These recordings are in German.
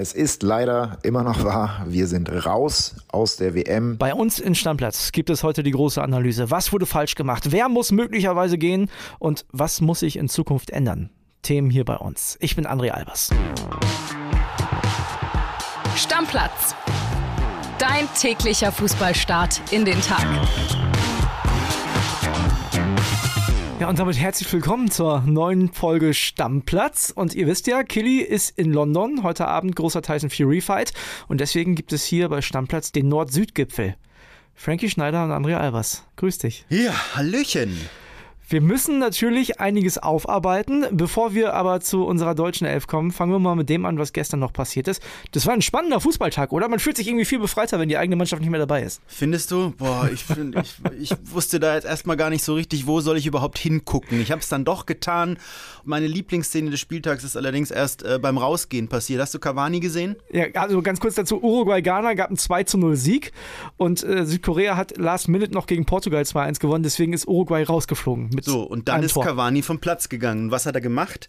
Es ist leider immer noch wahr, wir sind raus aus der WM. Bei uns in Stammplatz gibt es heute die große Analyse. Was wurde falsch gemacht? Wer muss möglicherweise gehen? Und was muss sich in Zukunft ändern? Themen hier bei uns. Ich bin André Albers. Stammplatz. Dein täglicher Fußballstart in den Tag. Ja, und damit herzlich willkommen zur neuen Folge Stammplatz. Und ihr wisst ja, Killy ist in London, heute Abend großer Tyson Fury Fight. Und deswegen gibt es hier bei Stammplatz den Nord-Süd-Gipfel. Frankie Schneider und Andrea Albers. Grüß dich. Ja, Hallöchen. Wir müssen natürlich einiges aufarbeiten. Bevor wir aber zu unserer deutschen Elf kommen, fangen wir mal mit dem an, was gestern noch passiert ist. Das war ein spannender Fußballtag, oder? Man fühlt sich irgendwie viel befreiter, wenn die eigene Mannschaft nicht mehr dabei ist. Findest du? Boah, ich, find, ich, ich wusste da jetzt erstmal gar nicht so richtig, wo soll ich überhaupt hingucken. Ich habe es dann doch getan. Meine Lieblingsszene des Spieltags ist allerdings erst äh, beim Rausgehen passiert. Hast du Cavani gesehen? Ja, also ganz kurz dazu: Uruguay-Ghana gab einen 2 zu 0 Sieg und äh, Südkorea hat Last Minute noch gegen Portugal 2-1 gewonnen. Deswegen ist Uruguay rausgeflogen. So, und dann ist Tor. Cavani vom Platz gegangen. Was hat er gemacht?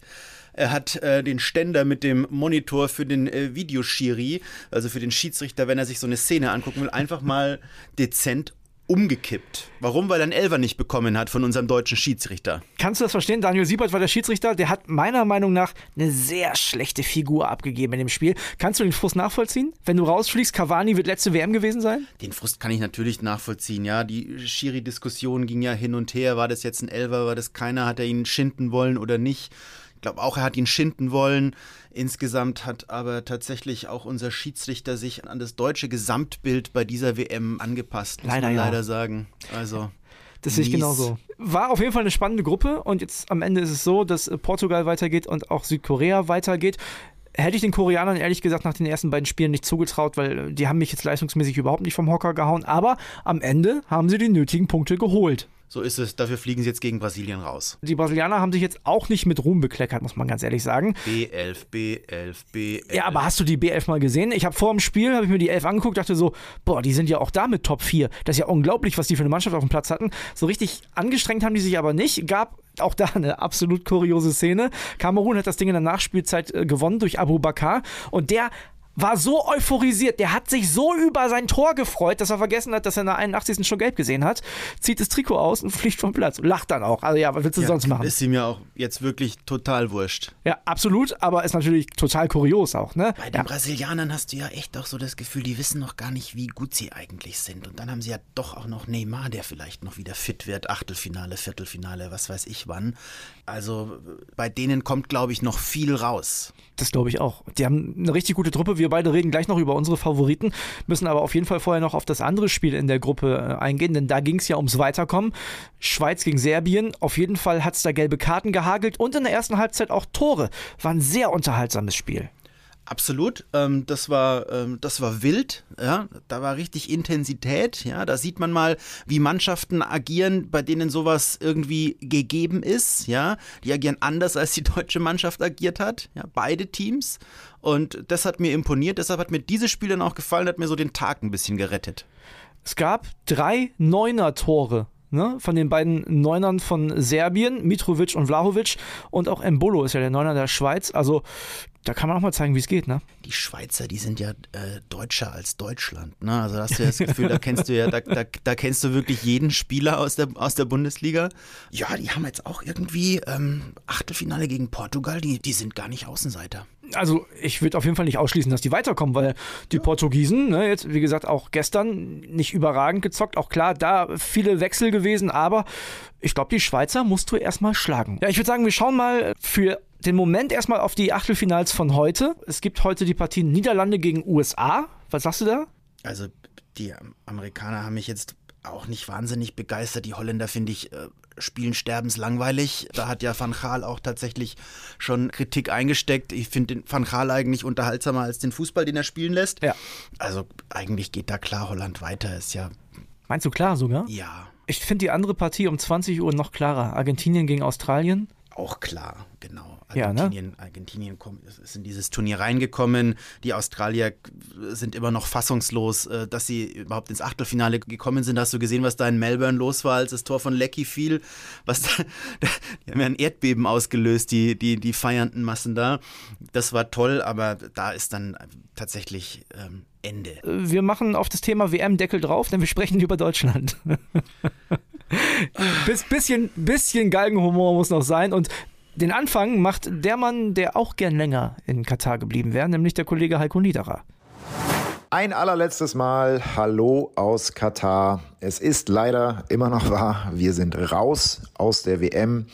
Er hat äh, den Ständer mit dem Monitor für den äh, Videoschiri, also für den Schiedsrichter, wenn er sich so eine Szene angucken will, einfach mal dezent umgekippt. Warum? Weil er einen Elfer nicht bekommen hat von unserem deutschen Schiedsrichter. Kannst du das verstehen? Daniel Siebert war der Schiedsrichter, der hat meiner Meinung nach eine sehr schlechte Figur abgegeben in dem Spiel. Kannst du den Frust nachvollziehen? Wenn du rausfliegst, Cavani wird letzte WM gewesen sein? Den Frust kann ich natürlich nachvollziehen, ja. Die Schiri-Diskussion ging ja hin und her. War das jetzt ein Elfer, war das keiner? Hat er ihn schinden wollen oder nicht? Ich glaube auch, er hat ihn schinden wollen. Insgesamt hat aber tatsächlich auch unser Schiedsrichter sich an das deutsche Gesamtbild bei dieser WM angepasst, muss leider, man leider ja. sagen. Also. Das sehe ich genauso. War auf jeden Fall eine spannende Gruppe und jetzt am Ende ist es so, dass Portugal weitergeht und auch Südkorea weitergeht. Hätte ich den Koreanern ehrlich gesagt nach den ersten beiden Spielen nicht zugetraut, weil die haben mich jetzt leistungsmäßig überhaupt nicht vom Hocker gehauen. Aber am Ende haben sie die nötigen Punkte geholt. So ist es. Dafür fliegen sie jetzt gegen Brasilien raus. Die Brasilianer haben sich jetzt auch nicht mit Ruhm bekleckert, muss man ganz ehrlich sagen. B11, B11, B11. Ja, aber hast du die B11 mal gesehen? Ich habe vor dem Spiel, habe ich mir die 11 angeguckt, dachte so, boah, die sind ja auch da mit Top 4. Das ist ja unglaublich, was die für eine Mannschaft auf dem Platz hatten. So richtig angestrengt haben die sich aber nicht. Gab auch da eine absolut kuriose Szene. Kamerun hat das Ding in der Nachspielzeit äh, gewonnen durch Abu Bakar und der war so euphorisiert, der hat sich so über sein Tor gefreut, dass er vergessen hat, dass er in der 81. schon gelb gesehen hat, zieht das Trikot aus und fliegt vom Platz. Lacht dann auch. Also ja, was willst du ja, sonst machen? Ist ihm ja auch jetzt wirklich total wurscht. Ja, absolut, aber ist natürlich total kurios auch, ne? Bei den ja. Brasilianern hast du ja echt auch so das Gefühl, die wissen noch gar nicht, wie gut sie eigentlich sind. Und dann haben sie ja doch auch noch Neymar, der vielleicht noch wieder fit wird, Achtelfinale, Viertelfinale, was weiß ich wann. Also bei denen kommt, glaube ich, noch viel raus. Das glaube ich auch. Die haben eine richtig gute Truppe. Wir beide reden gleich noch über unsere Favoriten, müssen aber auf jeden Fall vorher noch auf das andere Spiel in der Gruppe äh, eingehen, denn da ging es ja ums Weiterkommen. Schweiz gegen Serbien. Auf jeden Fall hat es da gelbe Karten gehagelt und in der ersten Halbzeit auch Tore. War ein sehr unterhaltsames Spiel. Absolut, ähm, das war ähm, das war wild, ja, da war richtig Intensität, ja, da sieht man mal, wie Mannschaften agieren, bei denen sowas irgendwie gegeben ist, ja, die agieren anders als die deutsche Mannschaft agiert hat, ja, beide Teams. Und das hat mir imponiert, deshalb hat mir dieses Spiel dann auch gefallen, hat mir so den Tag ein bisschen gerettet. Es gab drei Neuner-Tore ne, von den beiden Neunern von Serbien, Mitrovic und Vlahovic. Und auch Embolo ist ja der Neuner der Schweiz. Also da kann man auch mal zeigen, wie es geht, ne? Die Schweizer, die sind ja äh, deutscher als Deutschland, ne? Also da hast du ja das Gefühl, da kennst du ja, da, da, da, kennst du wirklich jeden Spieler aus der, aus der Bundesliga. Ja, die haben jetzt auch irgendwie ähm, Achtelfinale gegen Portugal, die, die sind gar nicht Außenseiter also ich würde auf jeden Fall nicht ausschließen, dass die weiterkommen, weil die Portugiesen, ne, jetzt wie gesagt auch gestern nicht überragend gezockt, auch klar, da viele Wechsel gewesen, aber ich glaube, die Schweizer musst du erstmal schlagen. Ja, ich würde sagen, wir schauen mal für den Moment erstmal auf die Achtelfinals von heute. Es gibt heute die Partie Niederlande gegen USA. Was sagst du da? Also die Amerikaner haben mich jetzt auch nicht wahnsinnig begeistert. Die Holländer finde ich äh, spielen sterbenslangweilig. Da hat ja Van Gaal auch tatsächlich schon Kritik eingesteckt. Ich finde den Van Gaal eigentlich unterhaltsamer als den Fußball, den er spielen lässt. Ja. Also eigentlich geht da klar Holland weiter. Ist ja. Meinst du klar sogar? Ja. Ich finde die andere Partie um 20 Uhr noch klarer. Argentinien gegen Australien. Auch klar, genau. Ja, ne? Argentinien, Argentinien kommt, ist in dieses Turnier reingekommen. Die Australier sind immer noch fassungslos, äh, dass sie überhaupt ins Achtelfinale gekommen sind. Hast du gesehen, was da in Melbourne los war, als das Tor von Lecky fiel? Was da, die haben ja ein Erdbeben ausgelöst, die, die, die feiernden Massen da. Das war toll, aber da ist dann tatsächlich ähm, Ende. Wir machen auf das Thema WM Deckel drauf, denn wir sprechen über Deutschland. Bis, bisschen, bisschen Galgenhumor muss noch sein und den Anfang macht der Mann, der auch gern länger in Katar geblieben wäre, nämlich der Kollege Heiko Niederer. Ein allerletztes Mal Hallo aus Katar. Es ist leider immer noch wahr, wir sind raus aus der WM.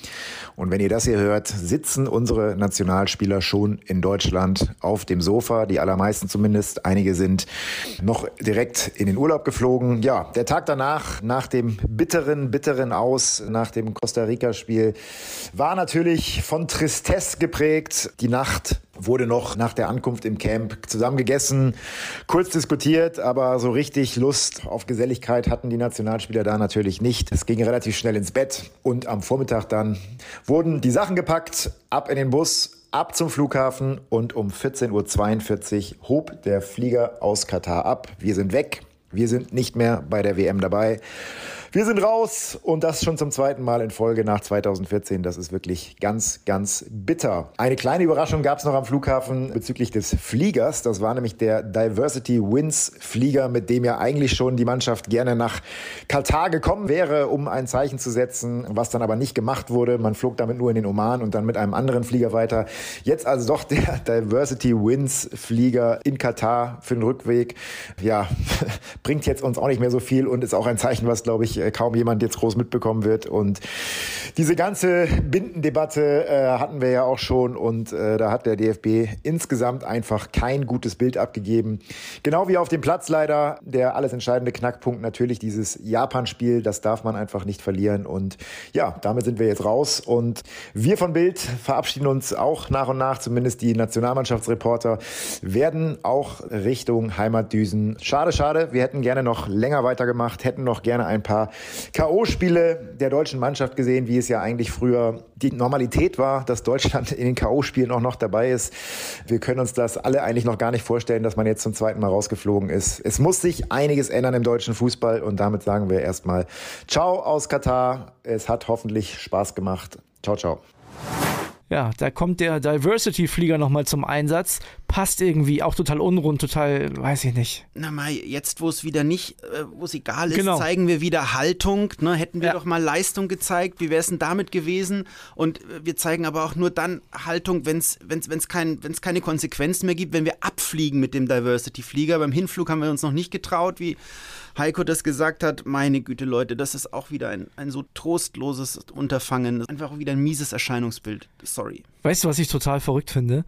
Und wenn ihr das hier hört, sitzen unsere Nationalspieler schon in Deutschland auf dem Sofa, die allermeisten zumindest. Einige sind noch direkt in den Urlaub geflogen. Ja, der Tag danach, nach dem bitteren, bitteren Aus, nach dem Costa Rica-Spiel, war natürlich von Tristesse geprägt. Die Nacht wurde noch nach der Ankunft im Camp zusammen gegessen, kurz diskutiert, aber so richtig Lust auf Geselligkeit hatten die Nationalspieler da natürlich nicht. Es ging relativ schnell ins Bett und am Vormittag dann wurden die Sachen gepackt, ab in den Bus, ab zum Flughafen und um 14.42 Uhr hob der Flieger aus Katar ab. Wir sind weg. Wir sind nicht mehr bei der WM dabei. Wir sind raus und das schon zum zweiten Mal in Folge nach 2014. Das ist wirklich ganz, ganz bitter. Eine kleine Überraschung gab es noch am Flughafen bezüglich des Fliegers. Das war nämlich der Diversity Wins Flieger, mit dem ja eigentlich schon die Mannschaft gerne nach Katar gekommen wäre, um ein Zeichen zu setzen, was dann aber nicht gemacht wurde. Man flog damit nur in den Oman und dann mit einem anderen Flieger weiter. Jetzt also doch der Diversity Wins Flieger in Katar für den Rückweg. Ja, bringt jetzt uns auch nicht mehr so viel und ist auch ein Zeichen, was glaube ich kaum jemand jetzt groß mitbekommen wird. Und diese ganze Bindendebatte äh, hatten wir ja auch schon und äh, da hat der DFB insgesamt einfach kein gutes Bild abgegeben. Genau wie auf dem Platz leider der alles entscheidende Knackpunkt natürlich dieses Japan-Spiel. Das darf man einfach nicht verlieren. Und ja, damit sind wir jetzt raus. Und wir von Bild verabschieden uns auch nach und nach, zumindest die Nationalmannschaftsreporter werden auch Richtung Heimatdüsen. Schade, schade. Wir hätten gerne noch länger weitergemacht, hätten noch gerne ein paar K.O.-Spiele der deutschen Mannschaft gesehen, wie es ja eigentlich früher die Normalität war, dass Deutschland in den K.O.-Spielen auch noch dabei ist. Wir können uns das alle eigentlich noch gar nicht vorstellen, dass man jetzt zum zweiten Mal rausgeflogen ist. Es muss sich einiges ändern im deutschen Fußball und damit sagen wir erstmal Ciao aus Katar. Es hat hoffentlich Spaß gemacht. Ciao, ciao. Ja, da kommt der Diversity-Flieger nochmal zum Einsatz. Passt irgendwie auch total unrund, total, weiß ich nicht. Na Mai, jetzt wo es wieder nicht, äh, wo es egal ist, Genau. zeigen wir wieder Haltung. Ne? Hätten wir Ja. doch mal Leistung gezeigt, wie wäre es denn damit gewesen? Und äh, wir zeigen aber auch nur dann Haltung, wenn es wenn's, wenn's kein, wenn's keine Konsequenzen mehr gibt, wenn wir abfliegen mit dem Diversity-Flieger. Beim Hinflug haben wir uns noch nicht getraut, wie Heiko das gesagt hat. Meine Güte, Leute, das ist auch wieder ein, ein so trostloses Unterfangen. Einfach wieder ein mieses Erscheinungsbild. Sorry. Weißt du, was ich total verrückt finde?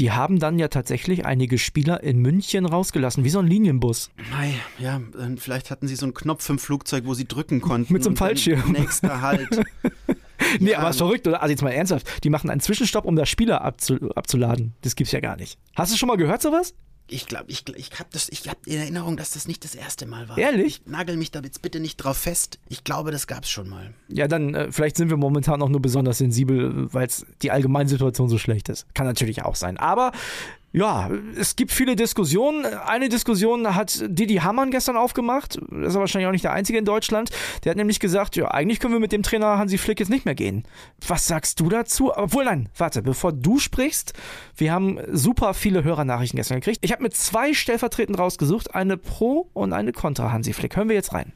Die haben dann ja tatsächlich einige Spieler in München rausgelassen, wie so ein Linienbus. Mei, ja, vielleicht hatten sie so einen Knopf im Flugzeug, wo sie drücken konnten. Mit so einem Fallschirm. Nächster Halt. Nee, Ja. aber ist verrückt, oder? Also jetzt mal ernsthaft. Die machen einen Zwischenstopp, um das Spieler abzu abzuladen. Das gibt's ja gar nicht. Hast du schon mal gehört sowas? Ich glaube, ich, ich habe ich hab in Erinnerung, dass das nicht das erste Mal war. Ehrlich? Nagel mich da jetzt bitte nicht drauf fest. Ich glaube, das gab's schon mal. Ja, dann äh, vielleicht sind wir momentan auch nur besonders sensibel, weil die allgemeine Situation so schlecht ist. Kann natürlich auch sein. Aber ja, es gibt viele Diskussionen. Eine Diskussion hat Didi Hamann gestern aufgemacht. Das ist er wahrscheinlich auch nicht der einzige in Deutschland. Der hat nämlich gesagt, ja, eigentlich können wir mit dem Trainer Hansi Flick jetzt nicht mehr gehen. Was sagst du dazu? Obwohl, nein, warte, bevor du sprichst, wir haben super viele Hörernachrichten gestern gekriegt. Ich habe mir zwei stellvertretend rausgesucht, eine Pro und eine Contra Hansi Flick. Hören wir jetzt rein.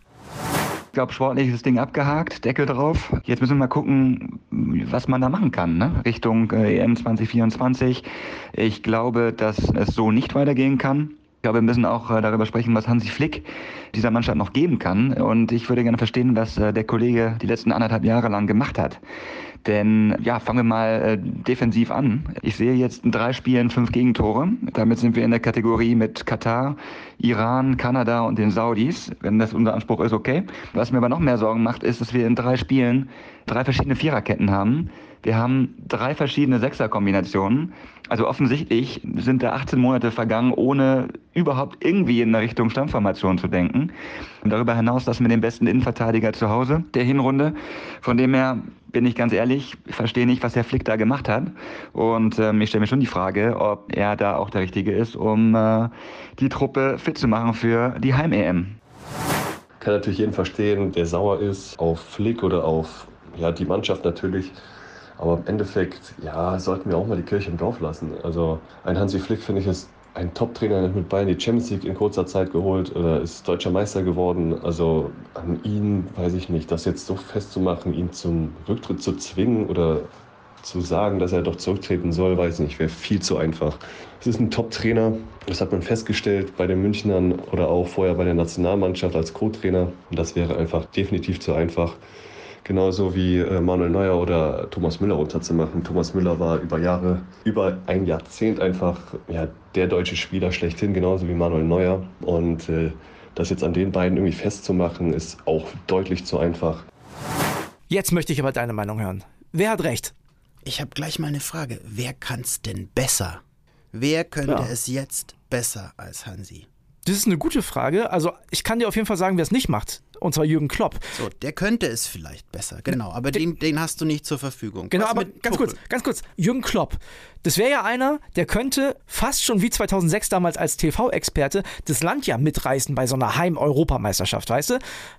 Glaube, sportlich ist das Ding abgehakt, Deckel drauf. Jetzt müssen wir mal gucken, was man da machen kann, ne? Richtung äh, EM 2024. Ich glaube, dass es so nicht weitergehen kann. Ich glaube, wir müssen auch äh, darüber sprechen, was Hansi Flick dieser Mannschaft noch geben kann. Und ich würde gerne verstehen, was äh, der Kollege die letzten anderthalb Jahre lang gemacht hat. Denn ja, fangen wir mal äh, defensiv an. Ich sehe jetzt in drei Spielen fünf Gegentore. Damit sind wir in der Kategorie mit Katar, Iran, Kanada und den Saudis. Wenn das unser Anspruch ist, okay. Was mir aber noch mehr Sorgen macht, ist, dass wir in drei Spielen drei verschiedene Viererketten haben. Wir haben drei verschiedene Sechserkombinationen. Also offensichtlich sind da 18 Monate vergangen, ohne überhaupt irgendwie in Richtung Stammformation zu denken. Und darüber hinaus das mit dem besten Innenverteidiger zu Hause der Hinrunde. Von dem her bin ich ganz ehrlich, ich verstehe nicht, was Herr Flick da gemacht hat. Und ähm, ich stelle mir schon die Frage, ob er da auch der Richtige ist, um äh, die Truppe fit zu machen für die Heim-EM. Kann natürlich jeden verstehen, der sauer ist auf Flick oder auf ja, die Mannschaft natürlich. Aber im Endeffekt, ja, sollten wir auch mal die Kirche im Dorf lassen. Also ein Hansi Flick, finde ich, ist ein Top-Trainer mit Bayern die Champions League in kurzer Zeit geholt oder ist deutscher Meister geworden. Also an ihn weiß ich nicht, das jetzt so festzumachen, ihn zum Rücktritt zu zwingen oder zu sagen, dass er doch zurücktreten soll, weiß ich nicht, wäre viel zu einfach. Es ist ein Top-Trainer, das hat man festgestellt bei den Münchnern oder auch vorher bei der Nationalmannschaft als Co-Trainer. Und das wäre einfach definitiv zu einfach genauso wie äh, Manuel Neuer oder Thomas Müller runterzumachen. Thomas Müller war über Jahre, über ein Jahrzehnt einfach ja, der deutsche Spieler schlechthin, genauso wie Manuel Neuer. Und äh, das jetzt an den beiden irgendwie festzumachen, ist auch deutlich zu einfach. Jetzt möchte ich aber deine Meinung hören. Wer hat recht? Ich habe gleich mal eine Frage. Wer kann es denn besser? Wer könnte ja. es jetzt besser als Hansi? Das ist eine gute Frage. Also ich kann dir auf jeden Fall sagen, wer es nicht macht. Und zwar Jürgen Klopp. So, der könnte es vielleicht besser, genau. Aber den, den hast du nicht zur Verfügung. Genau, Was aber ganz kurz, ganz kurz. Jürgen Klopp. Das wäre ja einer, der könnte fast schon wie 2006 damals als TV-Experte das Land ja mitreißen bei so einer Heim-Europameisterschaft, weißt du?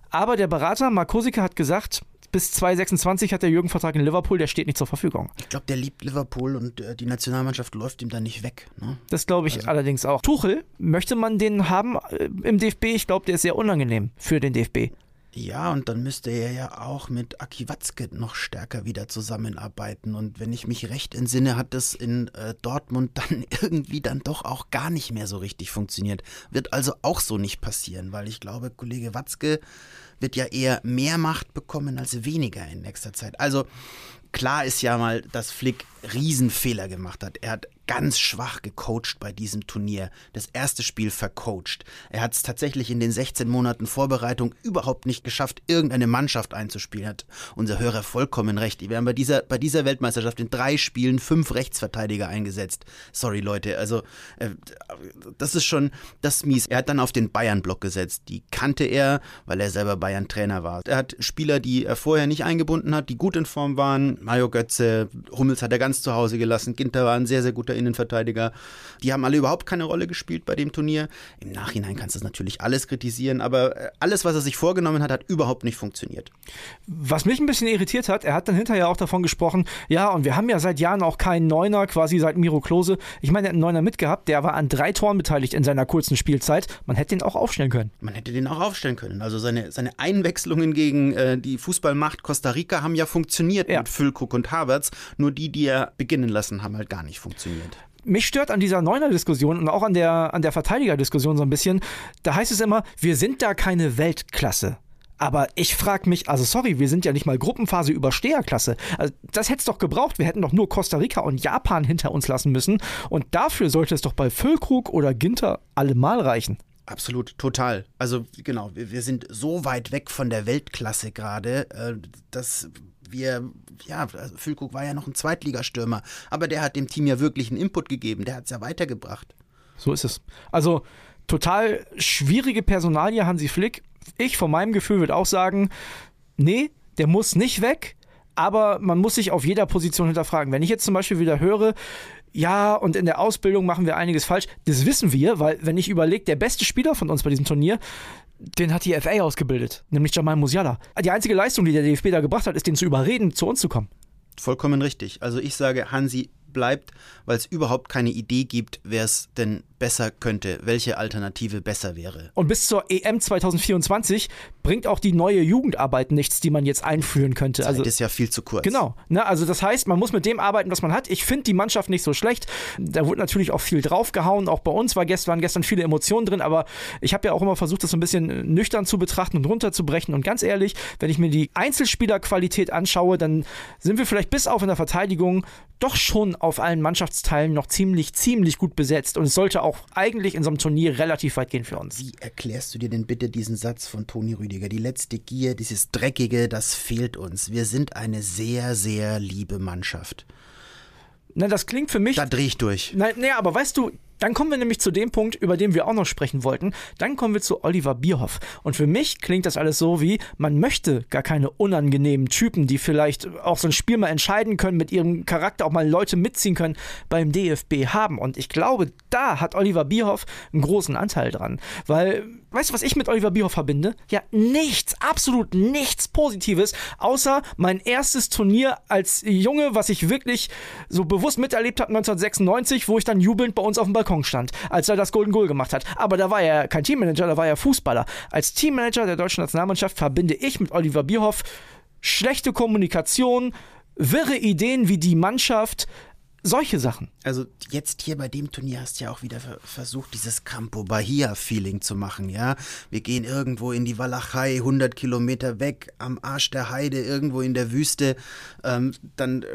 Aber der Berater Markosika hat gesagt, bis 2026 hat der Jürgen Vertrag in Liverpool, der steht nicht zur Verfügung. Ich glaube, der liebt Liverpool und äh, die Nationalmannschaft läuft ihm da nicht weg. Ne? Das glaube ich also. allerdings auch. Tuchel, möchte man den haben äh, im DFB? Ich glaube, der ist sehr unangenehm für den DFB. Ja, und dann müsste er ja auch mit Aki Watzke noch stärker wieder zusammenarbeiten. Und wenn ich mich recht entsinne, hat das in äh, Dortmund dann irgendwie dann doch auch gar nicht mehr so richtig funktioniert. Wird also auch so nicht passieren, weil ich glaube, Kollege Watzke wird ja eher mehr Macht bekommen als weniger in nächster Zeit. Also klar ist ja mal, dass Flick Riesenfehler gemacht hat. Er hat ganz schwach gecoacht bei diesem Turnier. Das erste Spiel vercoacht. Er hat es tatsächlich in den 16 Monaten Vorbereitung überhaupt nicht geschafft, irgendeine Mannschaft einzuspielen. Hat unser Hörer vollkommen recht. Wir haben bei dieser, bei dieser Weltmeisterschaft in drei Spielen fünf Rechtsverteidiger eingesetzt. Sorry, Leute. Also, äh, das ist schon das mies. Er hat dann auf den Bayern-Block gesetzt. Die kannte er, weil er selber Bayern-Trainer war. Er hat Spieler, die er vorher nicht eingebunden hat, die gut in Form waren. Mario Götze, Hummels hat er ganz zu Hause gelassen. Ginter war ein sehr, sehr guter Innenverteidiger. Die haben alle überhaupt keine Rolle gespielt bei dem Turnier. Im Nachhinein kannst du natürlich alles kritisieren, aber äh, alles, was er sich vorgenommen hat, hat überhaupt nicht funktioniert. Was mich ein bisschen irritiert hat, er hat dann hinterher auch davon gesprochen, ja, und wir haben ja seit Jahren auch keinen Neuner, quasi seit Miro Klose. Ich meine, er hat einen Neuner mitgehabt, der war an drei Toren beteiligt in seiner kurzen Spielzeit. Man hätte den auch aufstellen können. Man hätte den auch aufstellen können. Also seine, seine Einwechslungen gegen äh, die Fußballmacht Costa Rica haben ja funktioniert ja. mit Füllkrug und Havertz. Nur die, die er beginnen lassen, haben halt gar nicht funktioniert mich stört an dieser Neuner-Diskussion und auch an der, an der Verteidiger-Diskussion so ein bisschen, da heißt es immer, wir sind da keine Weltklasse. Aber ich frage mich, also sorry, wir sind ja nicht mal Gruppenphase Übersteherklasse. Also das hätte es doch gebraucht. Wir hätten doch nur Costa Rica und Japan hinter uns lassen müssen. Und dafür sollte es doch bei Füllkrug oder Ginter allemal reichen. Absolut, total. Also genau, wir, wir sind so weit weg von der Weltklasse gerade, äh, dass wir, ja, also Füllkrug war ja noch ein Zweitligastürmer, aber der hat dem Team ja wirklich einen Input gegeben, der hat es ja weitergebracht. So ist es. Also total schwierige Personalie, Hansi Flick. Ich von meinem Gefühl würde auch sagen, nee, der muss nicht weg, aber man muss sich auf jeder Position hinterfragen. Wenn ich jetzt zum Beispiel wieder höre, ja, und in der Ausbildung machen wir einiges falsch. Das wissen wir, weil wenn ich überlege, der beste Spieler von uns bei diesem Turnier, den hat die FA ausgebildet, nämlich Jamal Musiala. Die einzige Leistung, die der DFB da gebracht hat, ist, den zu überreden, zu uns zu kommen. Vollkommen richtig. Also ich sage, Hansi bleibt, weil es überhaupt keine Idee gibt, wer es denn besser könnte, welche Alternative besser wäre. Und bis zur EM 2024 bringt auch die neue Jugendarbeit nichts, die man jetzt einführen könnte. Zeit also ist ja viel zu kurz. Genau. Ne, also das heißt, man muss mit dem arbeiten, was man hat. Ich finde die Mannschaft nicht so schlecht. Da wurde natürlich auch viel draufgehauen. Auch bei uns war gestern, waren gestern viele Emotionen drin, aber ich habe ja auch immer versucht, das so ein bisschen nüchtern zu betrachten und runterzubrechen. Und ganz ehrlich, wenn ich mir die Einzelspielerqualität anschaue, dann sind wir vielleicht bis auf in der Verteidigung doch schon auf allen Mannschaftsteilen noch ziemlich, ziemlich gut besetzt. Und es sollte auch eigentlich in so einem Turnier relativ weit gehen für uns. Wie erklärst du dir denn bitte diesen Satz von Toni Rüdiger? Die letzte Gier, dieses Dreckige, das fehlt uns. Wir sind eine sehr, sehr liebe Mannschaft. Na, das klingt für mich. Da dreh ich durch. Nein, nee, aber weißt du, Dann kommen wir nämlich zu dem Punkt, über den wir auch noch sprechen wollten. Dann kommen wir zu Oliver Bierhoff. Und für mich klingt das alles so wie, man möchte gar keine unangenehmen Typen, die vielleicht auch so ein Spiel mal entscheiden können, mit ihrem Charakter auch mal Leute mitziehen können, beim DFB haben. Und ich glaube, da hat Oliver Bierhoff einen großen Anteil dran. Weil, weißt du, was ich mit Oliver Bierhoff verbinde? Ja, nichts, absolut nichts Positives, außer mein erstes Turnier als Junge, was ich wirklich so bewusst miterlebt habe, 1996, wo ich dann jubelnd bei uns auf dem Balkon stand, als er das Golden Goal gemacht hat. Aber da war er kein Teammanager, da war er Fußballer. Als Teammanager der deutschen Nationalmannschaft verbinde ich mit Oliver Bierhoff schlechte Kommunikation, wirre Ideen, wie die Mannschaft solche Sachen. Also jetzt hier bei dem Turnier hast du ja auch wieder versucht, dieses Campo Bahia-Feeling zu machen, ja. Wir gehen irgendwo in die Walachei, 100 Kilometer weg, am Arsch der Heide, irgendwo in der Wüste. Ähm, dann äh,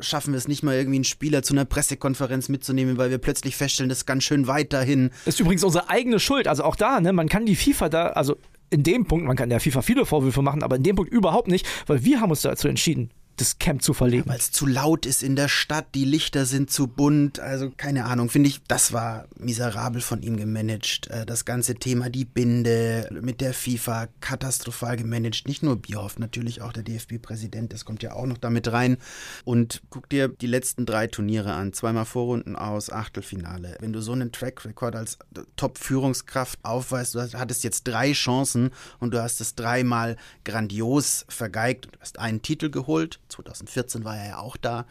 schaffen wir es nicht mal irgendwie einen Spieler zu einer Pressekonferenz mitzunehmen, weil wir plötzlich feststellen, das ist ganz schön weit dahin. Ist übrigens unsere eigene Schuld. Also auch da, ne, man kann die FIFA da, also in dem Punkt, man kann der FIFA viele Vorwürfe machen, aber in dem Punkt überhaupt nicht, weil wir haben uns dazu entschieden, das Camp zu verlegen. Weil es zu laut ist in der Stadt, die Lichter sind zu bunt, also keine Ahnung, finde ich, das war miserabel von ihm gemanagt. Äh, das ganze Thema, die Binde mit der FIFA, katastrophal gemanagt. Nicht nur Bierhoff, natürlich auch der DFB-Präsident, das kommt ja auch noch damit rein. Und guck dir die letzten drei Turniere an, zweimal Vorrunden aus, Achtelfinale. Wenn du so einen Track-Record als Top-Führungskraft aufweist, du hattest jetzt drei Chancen und du hast es dreimal grandios vergeigt. Du hast einen Titel geholt, 2014 war er ja auch da.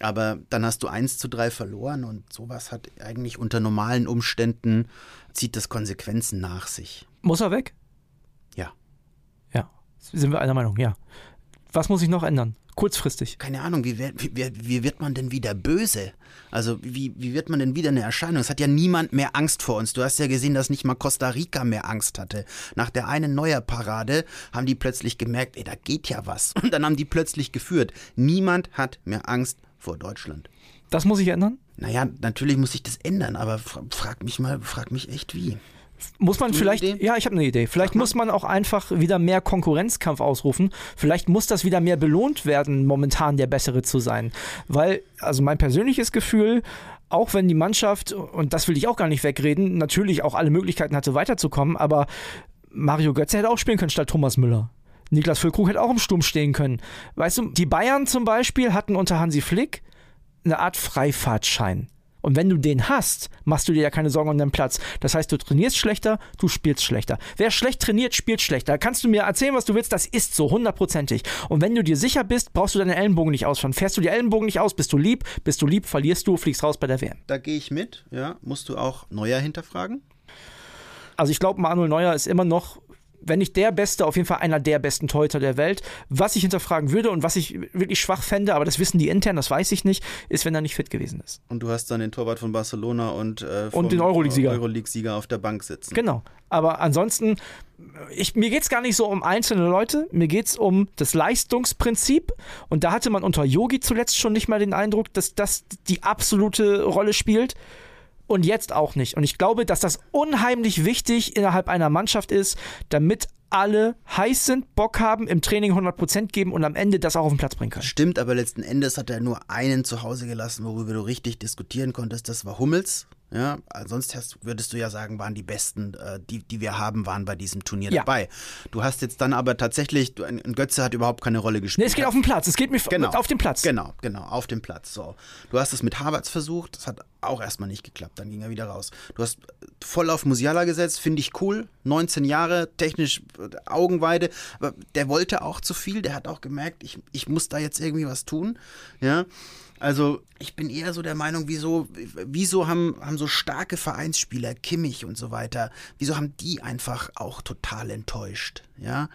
Aber dann hast du 1 zu 3 verloren und sowas hat eigentlich unter normalen Umständen, zieht das Konsequenzen nach sich. Muss er weg? Ja. Ja, sind wir einer Meinung, ja. Was muss ich noch ändern? Kurzfristig. Keine Ahnung, wie, wie, wie wird man denn wieder böse? Also wie, wie wird man denn wieder eine Erscheinung? Es hat ja niemand mehr Angst vor uns. Du hast ja gesehen, dass nicht mal Costa Rica mehr Angst hatte. Nach der einen Neuer-Parade haben die plötzlich gemerkt, ey, da geht ja was. Und dann haben die plötzlich geführt. Niemand hat mehr Angst vor Deutschland. Das muss ich ändern? Naja, natürlich muss ich das ändern, aber frag mich mal, frag mich echt wie. Muss man vielleicht, ja, ich habe eine Idee. Vielleicht muss man auch einfach wieder mehr Konkurrenzkampf ausrufen. Vielleicht muss das wieder mehr belohnt werden, momentan der Bessere zu sein. Weil, also mein persönliches Gefühl, auch wenn die Mannschaft, und das will ich auch gar nicht wegreden, natürlich auch alle Möglichkeiten hatte, weiterzukommen, aber Mario Götze hätte auch spielen können statt Thomas Müller. Niklas Füllkrug hätte auch im Sturm stehen können. Weißt du, die Bayern zum Beispiel hatten unter Hansi Flick eine Art Freifahrtschein. Und wenn du den hast, machst du dir ja keine Sorgen um deinen Platz. Das heißt, du trainierst schlechter, du spielst schlechter. Wer schlecht trainiert, spielt schlechter. Kannst du mir erzählen, was du willst, das ist so, hundertprozentig. Und wenn du dir sicher bist, brauchst du deine Ellenbogen nicht ausschauen. Fährst du die Ellenbogen nicht aus, bist du lieb, bist du lieb, verlierst du, fliegst raus bei der WM. Da gehe ich mit, ja. Musst du auch Neuer hinterfragen? Also ich glaube, Manuel Neuer ist immer noch wenn nicht der Beste, auf jeden Fall einer der besten Torhüter der Welt. Was ich hinterfragen würde und was ich wirklich schwach fände, aber das wissen die intern, das weiß ich nicht, ist, wenn er nicht fit gewesen ist. Und du hast dann den Torwart von Barcelona und, äh, und den Euroleague-Sieger Euroleague auf der Bank sitzen. Genau. Aber ansonsten, ich, mir geht es gar nicht so um einzelne Leute, mir geht es um das Leistungsprinzip. Und da hatte man unter Yogi zuletzt schon nicht mal den Eindruck, dass das die absolute Rolle spielt und jetzt auch nicht. Und ich glaube, dass das unheimlich wichtig innerhalb einer Mannschaft ist, damit alle heiß sind, Bock haben, im Training 100% geben und am Ende das auch auf den Platz bringen können. Stimmt, aber letzten Endes hat er nur einen zu Hause gelassen, worüber du richtig diskutieren konntest. Das war Hummels. Ja, sonst hast, würdest du ja sagen, waren die besten, äh, die, die wir haben, waren bei diesem Turnier ja. dabei. Du hast jetzt dann aber tatsächlich, du, ein Götze hat überhaupt keine Rolle gespielt. Nee, es geht auf den Platz, es geht mir genau. auf den Platz. Genau, genau, auf dem Platz. So. Du hast es mit Havertz versucht, das hat auch erstmal nicht geklappt, dann ging er wieder raus. Du hast voll auf Musiala gesetzt, finde ich cool. 19 Jahre, technisch äh, Augenweide, aber der wollte auch zu viel, der hat auch gemerkt, ich, ich muss da jetzt irgendwie was tun. Ja. Also ich bin eher so der Meinung, wieso, wieso haben, haben so starke Vereinsspieler, Kimmich und so weiter, wieso haben die einfach auch total enttäuscht? Ja,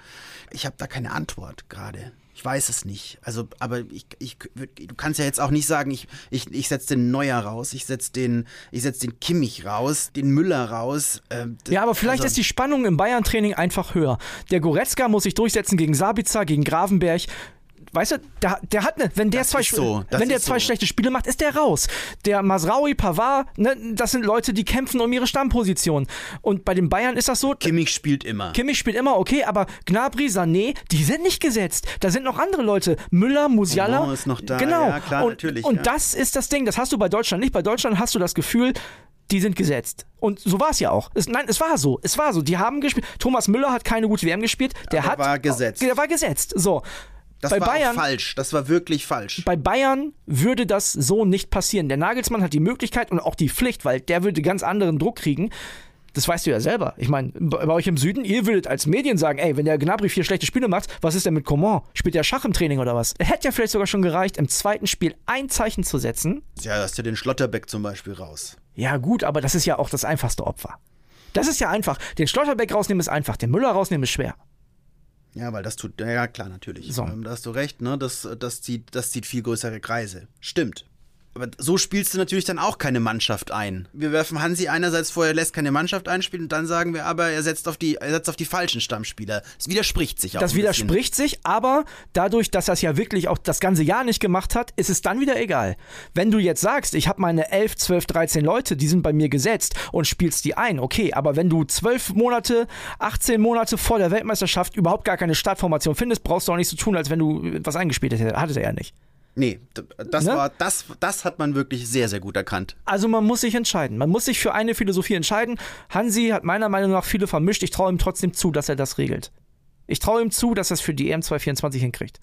ich habe da keine Antwort gerade. Ich weiß es nicht. Also, aber ich, ich, du kannst ja jetzt auch nicht sagen, ich, ich, ich setze den Neuer raus, ich setze den, ich setz den Kimmich raus, den Müller raus. Ähm, ja, aber vielleicht also, ist die Spannung im Bayern-Training einfach höher. Der Goretzka muss sich durchsetzen gegen Sabitzer, gegen Gravenberg weißt du, der, der hat ne, wenn der das zwei, so, wenn der zwei so. schlechte Spiele macht, ist der raus. Der Masraui, Pavard, ne, das sind Leute, die kämpfen um ihre Stammposition. Und bei den Bayern ist das so. Kimmich spielt immer. Kimmich spielt immer, okay, aber Gnabry, Sané, die sind nicht gesetzt. Da sind noch andere Leute. Müller, Musiala. Oh, ist noch da. Genau. Ja, klar, und, natürlich. Und ja. das ist das Ding. Das hast du bei Deutschland nicht. Bei Deutschland hast du das Gefühl, die sind gesetzt. Und so war es ja auch. Es, nein, es war so. Es war so. Die haben gespielt. Thomas Müller hat keine gute WM gespielt. Der Aber hat. war gesetzt. Der war gesetzt. So. Das bei war Bayern, falsch. Das war wirklich falsch. bei Bayern würde das so nicht passieren. Der Nagelsmann hat die Möglichkeit und auch die Pflicht, weil der würde ganz anderen Druck kriegen. Das weißt du ja selber. Ich meine, bei bei euch im Süden, ihr würdet als Medien sagen, ey, wenn der Gnabry vier schlechte Spiele macht, was ist denn mit Coman? Spielt der Schach im Training oder was? Hätte ja vielleicht sogar schon gereicht, im zweiten Spiel ein Zeichen zu setzen. Ja, da hast du den Schlotterbeck zum Beispiel raus. Ja, gut, aber das ist ja auch das einfachste Opfer. Das ist ja einfach. Den Schlotterbeck rausnehmen ist einfach, den Müller rausnehmen ist schwer. Ja, weil das tut, ja klar, natürlich. So. Ähm, Da hast du recht, ne? Das, das, zieht, das zieht viel größere Kreise. Stimmt. Aber so spielst du natürlich dann auch keine Mannschaft ein. Wir werfen Hansi einerseits vor, er lässt keine Mannschaft einspielen und dann sagen wir aber, er setzt auf die, er setzt auf die falschen Stammspieler. Das widerspricht sich auch. Das ein bisschen. widerspricht sich, aber dadurch, dass er es ja wirklich auch das ganze Jahr nicht gemacht hat, ist es dann wieder egal. Wenn du jetzt sagst, ich habe meine 11, 12, 13 Leute, die sind bei mir gesetzt und spielst die ein, okay, aber wenn du 12 Monate, 18 Monate vor der Weltmeisterschaft überhaupt gar keine Startformation findest, brauchst du auch nicht so tun, als wenn du was eingespielt hättest. Hatte er ja nicht. Nee, das Ne? war, das, das hat man wirklich sehr, sehr gut erkannt. Also man muss sich entscheiden. Man muss sich für eine Philosophie entscheiden. Hansi hat meiner Meinung nach viele vermischt. Ich traue ihm trotzdem zu, dass er das regelt. Ich traue ihm zu, dass er es für die EM 2024 hinkriegt.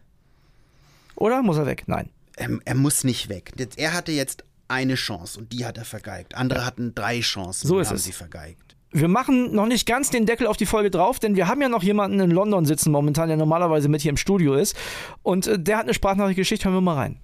Oder muss er weg? Nein. Er, er muss nicht weg. Er hatte jetzt eine Chance und die hat er vergeigt. Andere hatten drei Chancen So und ist haben es. sie vergeigt. Wir machen noch nicht ganz den Deckel auf die Folge drauf, denn wir haben ja noch jemanden in London sitzen momentan, der normalerweise mit hier im Studio ist. Und äh, der hat eine Sprachnachricht geschickt. Hören wir mal rein.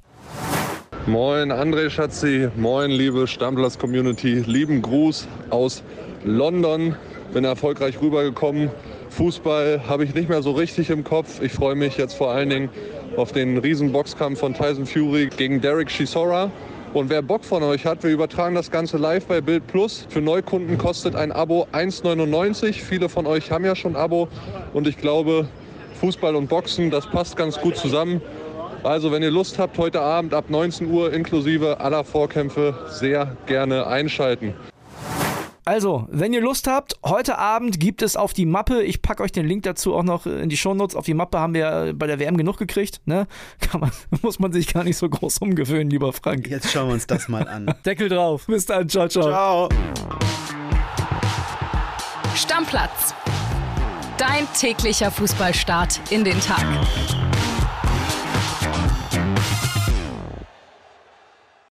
Moin André Schatzi, moin liebe Stammplatz-Community, lieben Gruß aus London. Bin erfolgreich rübergekommen. Fußball habe ich nicht mehr so richtig im Kopf. Ich freue mich jetzt vor allen Dingen auf den Riesenboxkampf von Tyson Fury gegen Derek Chisora. Und wer Bock von euch hat, wir übertragen das Ganze live bei Bild Plus. Für Neukunden kostet ein Abo 1,99. Viele von euch haben ja schon Abo. Und ich glaube, Fußball und Boxen, das passt ganz gut zusammen. Also wenn ihr Lust habt, heute Abend ab 19 Uhr inklusive aller Vorkämpfe sehr gerne einschalten. Also, wenn ihr Lust habt, heute Abend gibt es auf die Mappe, ich packe euch den Link dazu auch noch in die Shownotes, auf die Mappe haben wir äh, bei der WM genug gekriegt, ne? Kann man, muss man sich gar nicht so groß umgewöhnen, lieber Frank. Jetzt schauen wir uns das mal an. Deckel drauf. Bis dann, ciao, ciao. Ciao. Stammplatz. Dein täglicher Fußballstart in den Tag.